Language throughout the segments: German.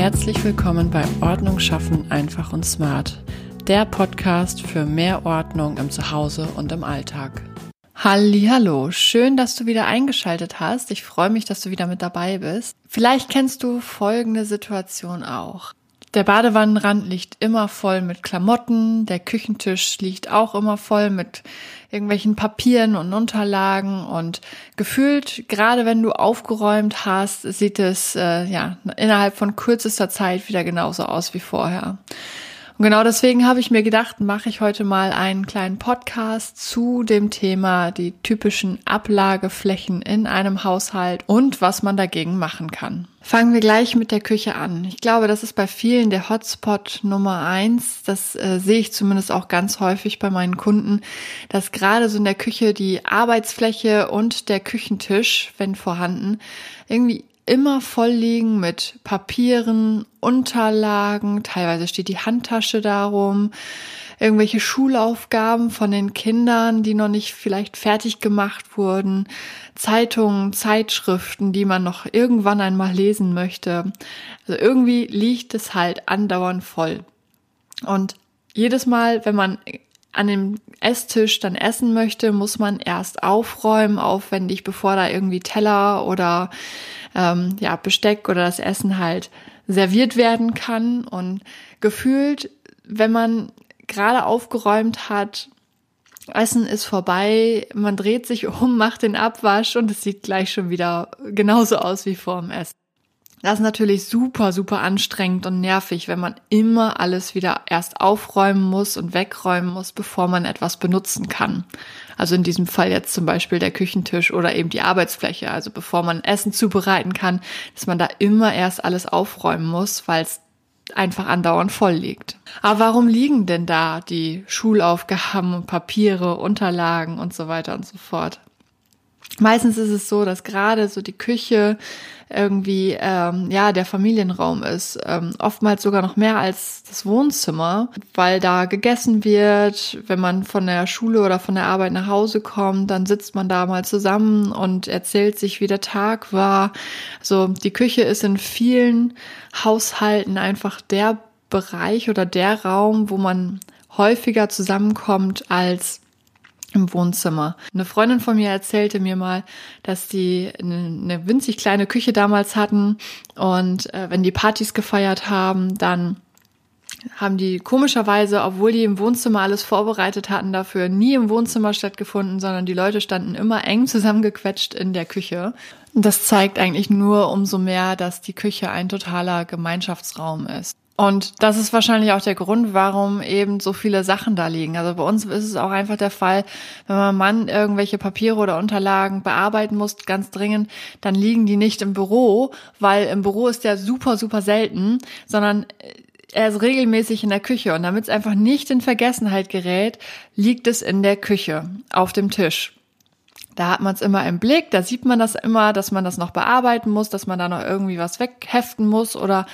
Herzlich willkommen bei Ordnung schaffen einfach und smart, der Podcast für mehr Ordnung im Zuhause und im Alltag. Hallo, schön, dass du wieder eingeschaltet hast. Ich freue mich, dass du wieder mit dabei bist. Vielleicht kennst du folgende Situation auch. Der Badewannenrand liegt immer voll mit Klamotten, der Küchentisch liegt auch immer voll mit irgendwelchen Papieren und Unterlagen und gefühlt, gerade wenn du aufgeräumt hast, sieht es äh, ja innerhalb von kürzester Zeit wieder genauso aus wie vorher. Und genau deswegen habe ich mir gedacht, mache ich heute mal einen kleinen Podcast zu dem Thema die typischen Ablageflächen in einem Haushalt und was man dagegen machen kann. Fangen wir gleich mit der Küche an. Ich glaube, das ist bei vielen der Hotspot Nummer eins. Das äh, sehe ich zumindest auch ganz häufig bei meinen Kunden, dass gerade so in der Küche die Arbeitsfläche und der Küchentisch, wenn vorhanden, irgendwie immer voll liegen mit Papieren, Unterlagen, teilweise steht die Handtasche darum, irgendwelche Schulaufgaben von den Kindern, die noch nicht vielleicht fertig gemacht wurden, Zeitungen, Zeitschriften, die man noch irgendwann einmal lesen möchte. Also irgendwie liegt es halt andauernd voll. Und jedes Mal, wenn man an dem Esstisch dann essen möchte, muss man erst aufräumen, aufwendig, bevor da irgendwie Teller oder ähm, ja, Besteck oder das Essen halt serviert werden kann. Und gefühlt, wenn man gerade aufgeräumt hat, Essen ist vorbei, man dreht sich um, macht den Abwasch und es sieht gleich schon wieder genauso aus wie vor dem Essen. Das ist natürlich super, super anstrengend und nervig, wenn man immer alles wieder erst aufräumen muss und wegräumen muss, bevor man etwas benutzen kann. Also in diesem Fall jetzt zum Beispiel der Küchentisch oder eben die Arbeitsfläche. Also bevor man Essen zubereiten kann, dass man da immer erst alles aufräumen muss, weil es einfach andauernd voll liegt. Aber warum liegen denn da die Schulaufgaben, Papiere, Unterlagen und so weiter und so fort? Meistens ist es so, dass gerade so die Küche irgendwie ähm, ja der Familienraum ist, ähm, oftmals sogar noch mehr als das Wohnzimmer, weil da gegessen wird. Wenn man von der Schule oder von der Arbeit nach Hause kommt, dann sitzt man da mal zusammen und erzählt sich, wie der Tag war. So die Küche ist in vielen Haushalten einfach der Bereich oder der Raum, wo man häufiger zusammenkommt als im Wohnzimmer. Eine Freundin von mir erzählte mir mal, dass die eine, winzig kleine Küche damals hatten und äh, wenn die Partys gefeiert haben, dann haben die komischerweise, obwohl die im Wohnzimmer alles vorbereitet hatten, dafür nie im Wohnzimmer stattgefunden, sondern die Leute standen immer eng zusammengequetscht in der Küche. Das zeigt eigentlich nur umso mehr, dass die Küche ein totaler Gemeinschaftsraum ist. Und das ist wahrscheinlich auch der Grund, warum eben so viele Sachen da liegen. Also bei uns ist es auch einfach der Fall, wenn mein Mann irgendwelche Papiere oder Unterlagen bearbeiten muss, ganz dringend, dann liegen die nicht im Büro, weil im Büro ist der super, super selten, sondern er ist regelmäßig in der Küche. Und damit es einfach nicht in Vergessenheit gerät, liegt es in der Küche auf dem Tisch. Da hat man es immer im Blick, da sieht man das immer, dass man das noch bearbeiten muss, dass man da noch irgendwie was wegheften muss oder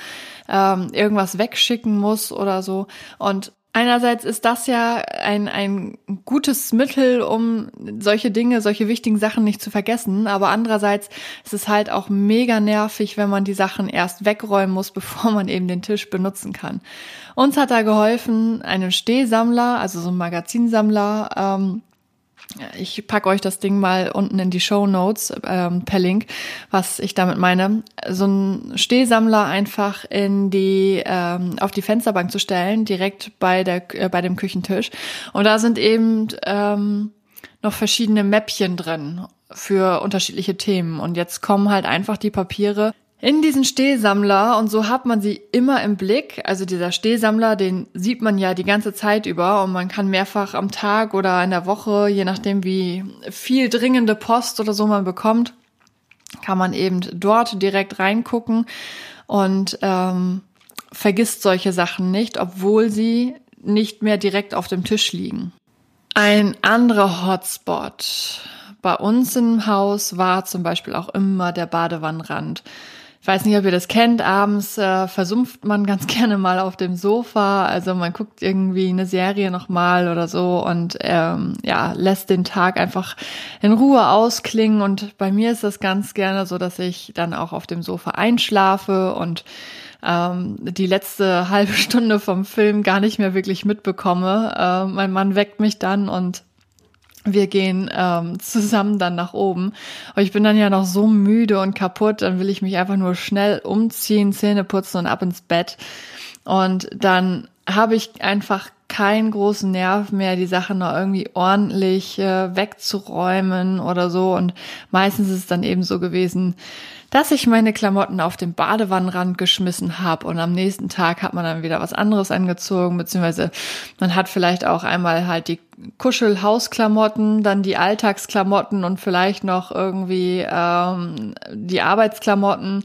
ähm, irgendwas wegschicken muss oder so. Und einerseits ist das ja ein, ein gutes Mittel, um solche Dinge, solche wichtigen Sachen nicht zu vergessen. Aber andererseits ist es halt auch mega nervig, wenn man die Sachen erst wegräumen muss, bevor man eben den Tisch benutzen kann. Uns hat da geholfen, einen Stehsammler, also so ein Magazinsammler, ähm, ich packe euch das Ding mal unten in die Show Notes ähm, per Link, was ich damit meine. So ein Stehsammler einfach in die ähm, auf die Fensterbank zu stellen, direkt bei der äh, bei dem Küchentisch. Und da sind eben ähm, noch verschiedene Mäppchen drin für unterschiedliche Themen. Und jetzt kommen halt einfach die Papiere in diesen Stehsammler und so hat man sie immer im Blick. Also dieser Stehsammler, den sieht man ja die ganze Zeit über und man kann mehrfach am Tag oder in der Woche, je nachdem wie viel dringende Post oder so man bekommt, kann man eben dort direkt reingucken und ähm, vergisst solche Sachen nicht, obwohl sie nicht mehr direkt auf dem Tisch liegen. Ein anderer Hotspot bei uns im Haus war zum Beispiel auch immer der Badewannenrand. Ich weiß nicht, ob ihr das kennt. Abends äh, versumpft man ganz gerne mal auf dem Sofa. Also man guckt irgendwie eine Serie nochmal oder so und ähm, ja, lässt den Tag einfach in Ruhe ausklingen. Und bei mir ist das ganz gerne so, dass ich dann auch auf dem Sofa einschlafe und ähm, die letzte halbe Stunde vom Film gar nicht mehr wirklich mitbekomme. Äh, mein Mann weckt mich dann und wir gehen ähm, zusammen dann nach oben. Aber ich bin dann ja noch so müde und kaputt, dann will ich mich einfach nur schnell umziehen, Zähne putzen und ab ins Bett. Und dann habe ich einfach keinen großen Nerv mehr, die Sachen noch irgendwie ordentlich äh, wegzuräumen oder so. Und meistens ist es dann eben so gewesen, dass ich meine Klamotten auf den Badewannenrand geschmissen habe und am nächsten Tag hat man dann wieder was anderes angezogen, beziehungsweise man hat vielleicht auch einmal halt die Kuschelhausklamotten, dann die Alltagsklamotten und vielleicht noch irgendwie ähm, die Arbeitsklamotten,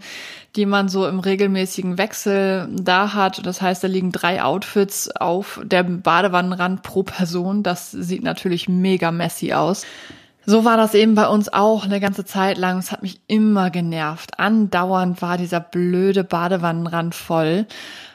die man so im regelmäßigen Wechsel da hat. Das heißt, da liegen drei Outfits auf der Badewannenrand pro Person. Das sieht natürlich mega messy aus. So war das eben bei uns auch eine ganze Zeit lang. Es hat mich immer genervt. Andauernd war dieser blöde Badewannenrand voll.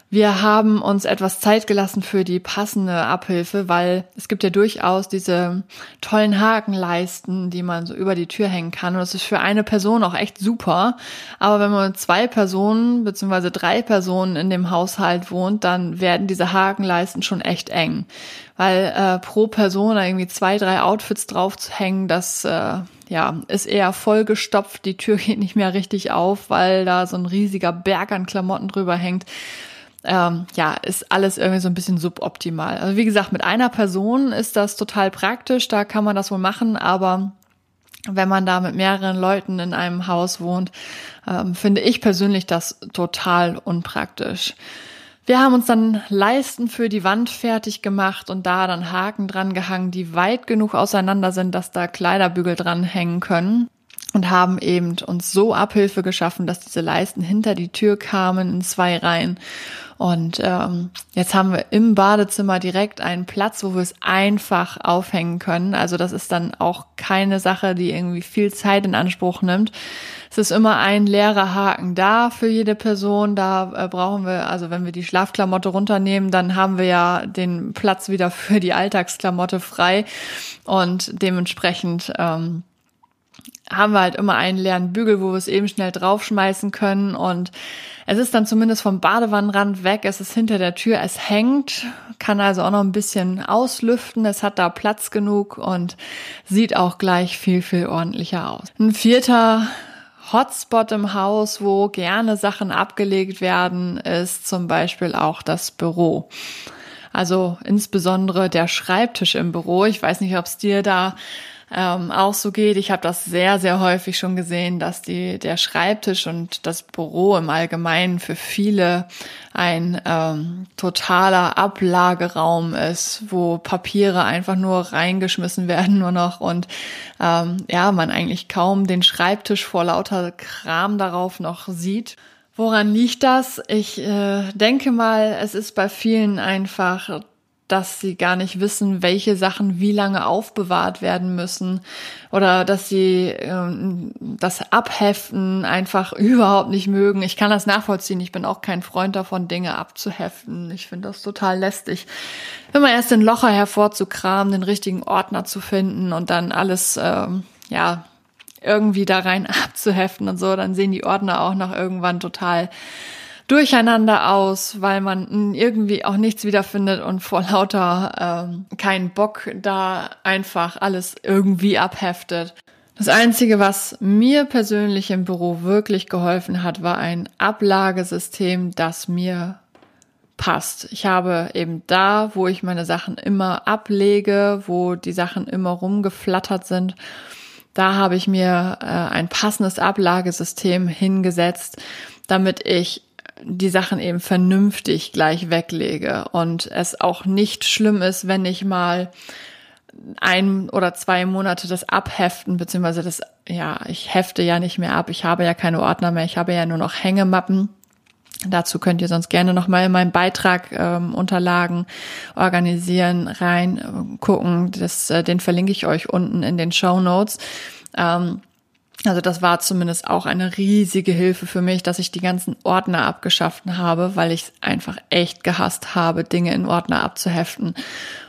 Wir haben uns etwas Zeit gelassen für die passende Abhilfe, weil es gibt ja durchaus diese tollen Hakenleisten, die man so über die Tür hängen kann. Und das ist für eine Person auch echt super. Aber wenn man mit zwei Personen beziehungsweise drei Personen in dem Haushalt wohnt, dann werden diese Hakenleisten schon echt eng. Weil äh, pro Person irgendwie zwei, drei Outfits drauf zu hängen, das äh, ja, ist eher vollgestopft. Die Tür geht nicht mehr richtig auf, weil da so ein riesiger Berg an Klamotten drüber hängt ähm, ja, ist alles irgendwie so ein bisschen suboptimal. Also wie gesagt, mit einer Person ist das total praktisch, da kann man das wohl machen, aber wenn man da mit mehreren Leuten in einem Haus wohnt, ähm, finde ich persönlich das total unpraktisch. Wir haben uns dann Leisten für die Wand fertig gemacht und da dann Haken dran gehangen, die weit genug auseinander sind, dass da Kleiderbügel dran hängen können und haben eben uns so Abhilfe geschaffen, dass diese Leisten hinter die Tür kamen in zwei Reihen. Und ähm, jetzt haben wir im Badezimmer direkt einen Platz, wo wir es einfach aufhängen können. Also das ist dann auch keine Sache, die irgendwie viel Zeit in Anspruch nimmt. Es ist immer ein leerer Haken da für jede Person. Da äh, brauchen wir, also wenn wir die Schlafklamotte runternehmen, dann haben wir ja den Platz wieder für die Alltagsklamotte frei. Und dementsprechend ähm, haben wir halt immer einen leeren Bügel, wo wir es eben schnell draufschmeißen können und es ist dann zumindest vom Badewannenrand weg, es ist hinter der Tür, es hängt, kann also auch noch ein bisschen auslüften, es hat da Platz genug und sieht auch gleich viel, viel ordentlicher aus. Ein vierter Hotspot im Haus, wo gerne Sachen abgelegt werden, ist zum Beispiel auch das Büro. Also insbesondere der Schreibtisch im Büro. Ich weiß nicht, ob es dir da ähm, auch so geht. Ich habe das sehr, sehr häufig schon gesehen, dass die, der Schreibtisch und das Büro im Allgemeinen für viele ein ähm, totaler Ablageraum ist, wo Papiere einfach nur reingeschmissen werden nur noch und ähm, ja, man eigentlich kaum den Schreibtisch vor lauter Kram darauf noch sieht. Woran liegt das? Ich äh, denke mal, es ist bei vielen einfach dass sie gar nicht wissen, welche Sachen wie lange aufbewahrt werden müssen oder dass sie ähm, das Abheften einfach überhaupt nicht mögen. Ich kann das nachvollziehen. Ich bin auch kein Freund davon, Dinge abzuheften. Ich finde das total lästig. Immer erst den Locher hervorzukramen, den richtigen Ordner zu finden und dann alles, ähm, ja, irgendwie da rein abzuheften und so, dann sehen die Ordner auch noch irgendwann total durcheinander aus, weil man irgendwie auch nichts wiederfindet und vor lauter ähm, keinen Bock da einfach alles irgendwie abheftet. Das Einzige, was mir persönlich im Büro wirklich geholfen hat, war ein Ablagesystem, das mir passt. Ich habe eben da, wo ich meine Sachen immer ablege, wo die Sachen immer rumgeflattert sind, da habe ich mir äh, ein passendes Ablagesystem hingesetzt, damit ich die Sachen eben vernünftig gleich weglege und es auch nicht schlimm ist, wenn ich mal ein oder zwei Monate das abheften, beziehungsweise das, ja, ich hefte ja nicht mehr ab, ich habe ja keine Ordner mehr, ich habe ja nur noch Hängemappen. Dazu könnt ihr sonst gerne nochmal in meinen Beitrag ähm, Unterlagen organisieren, rein gucken. Das, äh, den verlinke ich euch unten in den Show Notes. Ähm, Also das war zumindest auch eine riesige Hilfe für mich, dass ich die ganzen Ordner abgeschafft habe, weil ich es einfach echt gehasst habe, Dinge in Ordner abzuheften.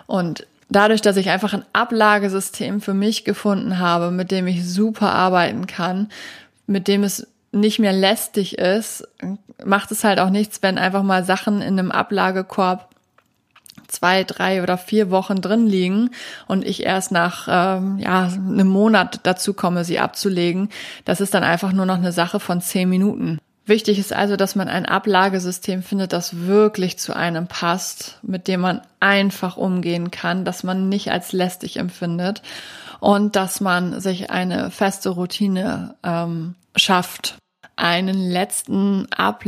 Und dadurch, dass ich einfach ein Ablagesystem für mich gefunden habe, mit dem ich super arbeiten kann, mit dem es nicht mehr lästig ist, macht es halt auch nichts, wenn einfach mal Sachen in einem Ablagekorb zwei, drei oder vier Wochen drin liegen und ich erst nach ähm, ja einem Monat dazu komme, sie abzulegen. Das ist dann einfach nur noch eine Sache von zehn Minuten. Wichtig ist also, dass man ein Ablagesystem findet, das wirklich zu einem passt, mit dem man einfach umgehen kann, dass man nicht als lästig empfindet und dass man sich eine feste Routine ähm, schafft einen letzten Ablageort,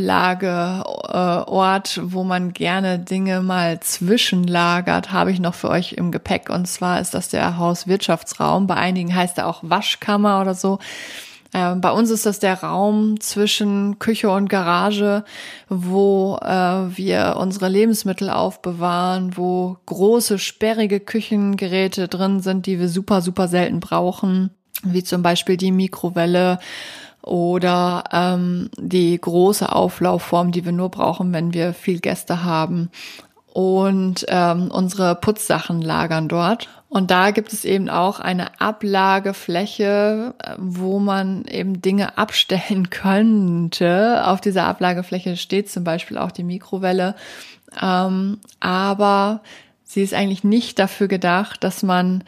wo man gerne Dinge mal zwischenlagert, habe ich noch für euch im Gepäck. Und zwar ist das der Hauswirtschaftsraum. Bei einigen heißt er auch Waschkammer oder so. Ähm, bei uns ist das der Raum zwischen Küche und Garage, wo äh, wir unsere Lebensmittel aufbewahren, wo große, sperrige Küchengeräte drin sind, die wir super, super selten brauchen, wie zum Beispiel die Mikrowelle oder ähm, die große Auflaufform, die wir nur brauchen, wenn wir viel Gäste haben. Und ähm, unsere Putzsachen lagern dort. Und da gibt es eben auch eine Ablagefläche, wo man eben Dinge abstellen könnte. Auf dieser Ablagefläche steht zum Beispiel auch die Mikrowelle. Ähm, aber sie ist eigentlich nicht dafür gedacht, dass man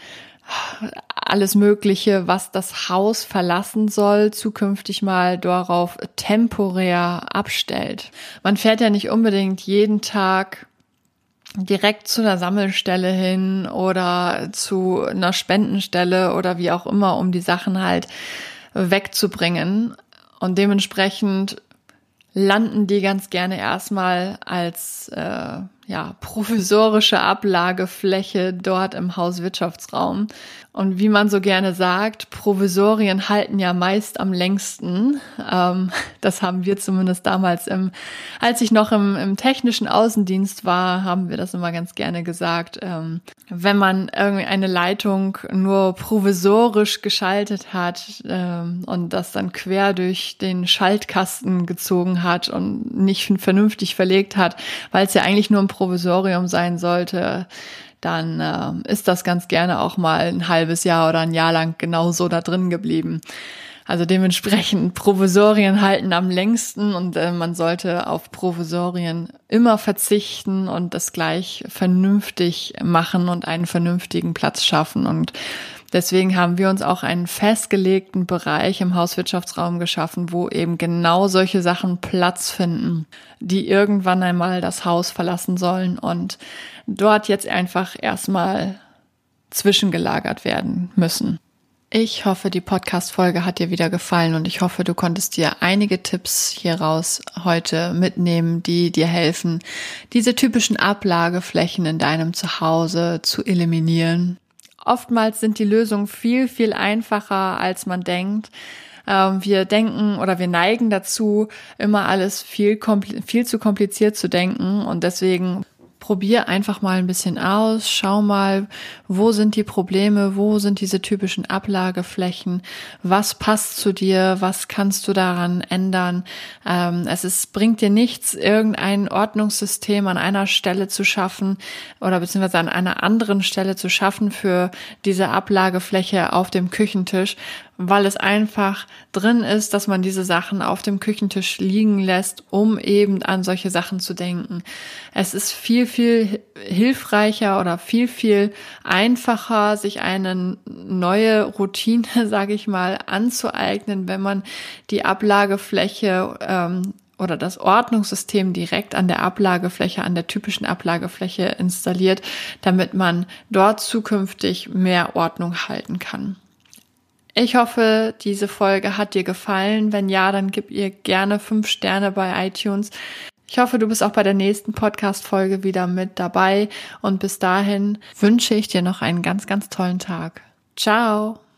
alles Mögliche, was das Haus verlassen soll, zukünftig mal darauf temporär abstellt. Man fährt ja nicht unbedingt jeden Tag direkt zu einer Sammelstelle hin oder zu einer Spendenstelle oder wie auch immer, um die Sachen halt wegzubringen. Und dementsprechend landen die ganz gerne erstmal als äh, ja, provisorische Ablagefläche dort im Hauswirtschaftsraum. Und wie man so gerne sagt, Provisorien halten ja meist am längsten. Ähm, das haben wir zumindest damals im, als ich noch im, im technischen Außendienst war, haben wir das immer ganz gerne gesagt. Ähm, wenn man irgendwie eine Leitung nur provisorisch geschaltet hat ähm, und das dann quer durch den Schaltkasten gezogen hat und nicht vernünftig verlegt hat, weil es ja eigentlich nur ein Provisorium sein sollte, dann äh, ist das ganz gerne auch mal ein halbes Jahr oder ein Jahr lang genauso da drin geblieben. Also dementsprechend Provisorien halten am längsten und äh, man sollte auf Provisorien immer verzichten und das gleich vernünftig machen und einen vernünftigen Platz schaffen und Deswegen haben wir uns auch einen festgelegten Bereich im Hauswirtschaftsraum geschaffen, wo eben genau solche Sachen Platz finden, die irgendwann einmal das Haus verlassen sollen und dort jetzt einfach erstmal zwischengelagert werden müssen. Ich hoffe, die Podcast-Folge hat dir wieder gefallen und ich hoffe, du konntest dir einige Tipps hieraus heute mitnehmen, die dir helfen, diese typischen Ablageflächen in deinem Zuhause zu eliminieren oftmals sind die Lösungen viel, viel einfacher, als man denkt. Ähm, wir denken oder wir neigen dazu, immer alles viel, viel zu kompliziert zu denken und deswegen probier einfach mal ein bisschen aus, schau mal, wo sind die Probleme, wo sind diese typischen Ablageflächen, was passt zu dir, was kannst du daran ändern. Ähm, es ist, bringt dir nichts, irgendein Ordnungssystem an einer Stelle zu schaffen oder beziehungsweise an einer anderen Stelle zu schaffen für diese Ablagefläche auf dem Küchentisch, weil es einfach drin ist, dass man diese Sachen auf dem Küchentisch liegen lässt, um eben an solche Sachen zu denken. Es ist viel, viel hilfreicher oder viel, viel einfacher, sich eine neue Routine, sage ich mal, anzueignen, wenn man die Ablagefläche ähm, oder das Ordnungssystem direkt an der Ablagefläche, an der typischen Ablagefläche installiert, damit man dort zukünftig mehr Ordnung halten kann. Ich hoffe, diese Folge hat dir gefallen. Wenn ja, dann gib ihr gerne fünf Sterne bei iTunes. Ich hoffe, du bist auch bei der nächsten Podcast-Folge wieder mit dabei. Und bis dahin wünsche ich dir noch einen ganz, ganz tollen Tag. Ciao!